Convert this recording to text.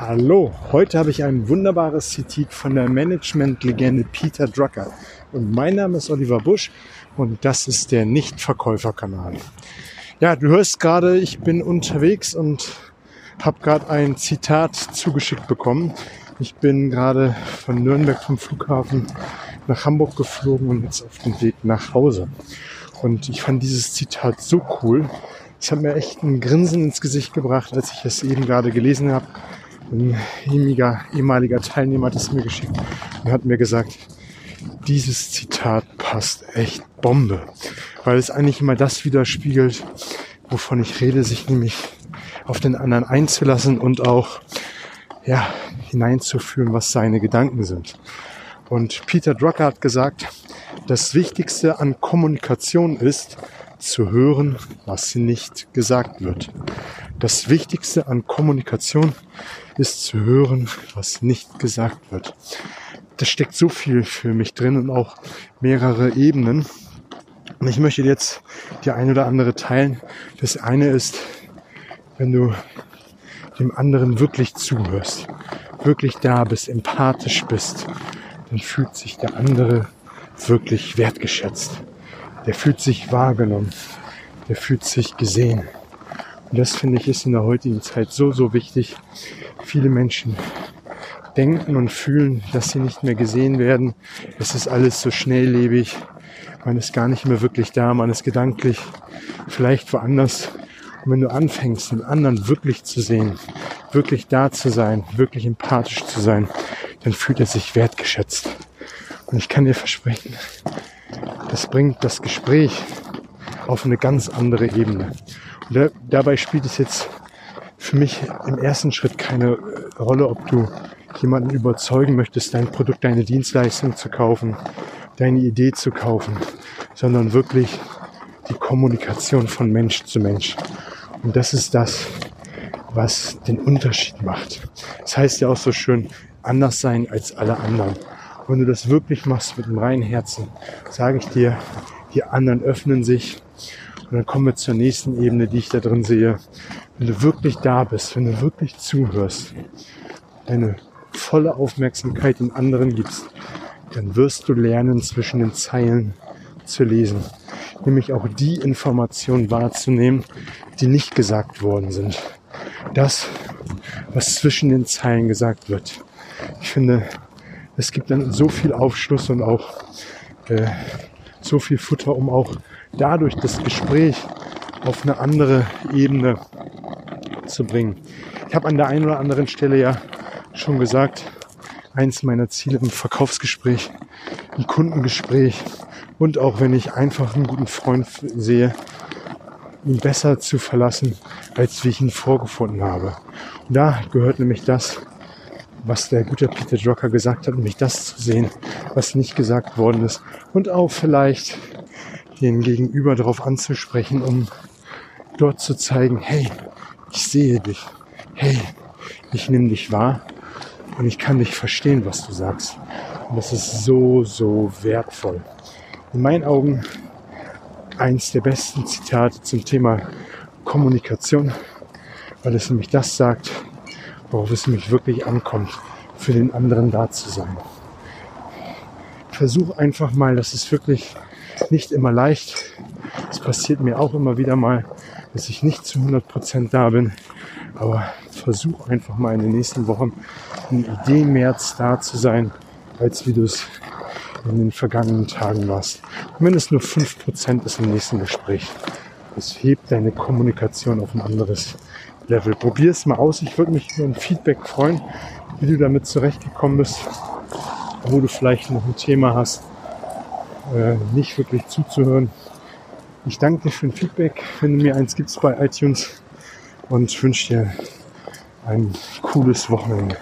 Hallo, heute habe ich ein wunderbares Zitat von der Management-Legende Peter Drucker. Und mein Name ist Oliver Busch und das ist der Nichtverkäuferkanal. Ja, du hörst gerade, ich bin unterwegs und habe gerade ein Zitat zugeschickt bekommen. Ich bin gerade von Nürnberg vom Flughafen nach Hamburg geflogen und jetzt auf dem Weg nach Hause. Und ich fand dieses Zitat so cool. Es hat mir echt ein Grinsen ins Gesicht gebracht, als ich es eben gerade gelesen habe ein ehemaliger, ehemaliger Teilnehmer hat es mir geschickt und hat mir gesagt, dieses Zitat passt echt Bombe, weil es eigentlich immer das widerspiegelt, wovon ich rede, sich nämlich auf den anderen einzulassen und auch ja, hineinzuführen, was seine Gedanken sind. Und Peter Drucker hat gesagt, das Wichtigste an Kommunikation ist, zu hören, was nicht gesagt wird. Das Wichtigste an Kommunikation ist zu hören, was nicht gesagt wird. Da steckt so viel für mich drin und auch mehrere Ebenen. Und ich möchte jetzt die ein oder andere teilen. Das eine ist, wenn du dem anderen wirklich zuhörst, wirklich da bist, empathisch bist, dann fühlt sich der andere wirklich wertgeschätzt. Der fühlt sich wahrgenommen. Der fühlt sich gesehen. Und das finde ich ist in der heutigen Zeit so, so wichtig. Viele Menschen denken und fühlen, dass sie nicht mehr gesehen werden. Es ist alles so schnelllebig. Man ist gar nicht mehr wirklich da. Man ist gedanklich vielleicht woanders. Und wenn du anfängst, den anderen wirklich zu sehen, wirklich da zu sein, wirklich empathisch zu sein, dann fühlt er sich wertgeschätzt. Und ich kann dir versprechen, das bringt das Gespräch auf eine ganz andere Ebene. Da, dabei spielt es jetzt für mich im ersten Schritt keine Rolle, ob du jemanden überzeugen möchtest, dein Produkt, deine Dienstleistung zu kaufen, deine Idee zu kaufen, sondern wirklich die Kommunikation von Mensch zu Mensch. Und das ist das, was den Unterschied macht. Das heißt ja auch so schön, anders sein als alle anderen. wenn du das wirklich machst mit einem reinen Herzen, sage ich dir, die anderen öffnen sich und dann kommen wir zur nächsten Ebene, die ich da drin sehe. Wenn du wirklich da bist, wenn du wirklich zuhörst, deine volle Aufmerksamkeit den anderen gibst, dann wirst du lernen, zwischen den Zeilen zu lesen. Nämlich auch die Informationen wahrzunehmen, die nicht gesagt worden sind. Das, was zwischen den Zeilen gesagt wird. Ich finde, es gibt dann so viel Aufschluss und auch äh, so viel Futter, um auch dadurch das Gespräch auf eine andere Ebene zu bringen. Ich habe an der einen oder anderen Stelle ja schon gesagt, eins meiner Ziele im Verkaufsgespräch, im Kundengespräch und auch wenn ich einfach einen guten Freund sehe, ihn besser zu verlassen, als wie ich ihn vorgefunden habe. Und da gehört nämlich das, was der gute Peter Drucker gesagt hat, nämlich das zu sehen, was nicht gesagt worden ist. Und auch vielleicht den Gegenüber darauf anzusprechen, um dort zu zeigen, hey, ich sehe dich. Hey, ich nehme dich wahr und ich kann dich verstehen, was du sagst. Und das ist so, so wertvoll. In meinen Augen eins der besten Zitate zum Thema Kommunikation, weil es nämlich das sagt, worauf es nämlich wirklich ankommt, für den anderen da zu sein. Versuch einfach mal, das ist wirklich nicht immer leicht. Es passiert mir auch immer wieder mal, dass ich nicht zu 100% da bin. Aber versuch einfach mal in den nächsten Wochen in Ideenmärz da zu sein, als wie du es in den vergangenen Tagen warst. Es nur 5% ist im nächsten Gespräch. Das hebt deine Kommunikation auf ein anderes Level. Probier es mal aus. Ich würde mich über ein Feedback freuen, wie du damit zurechtgekommen bist, wo du vielleicht noch ein Thema hast, äh, nicht wirklich zuzuhören. Ich danke dir für ein Feedback, wenn du mir eins gibst bei iTunes und wünsche dir ein cooles Wochenende.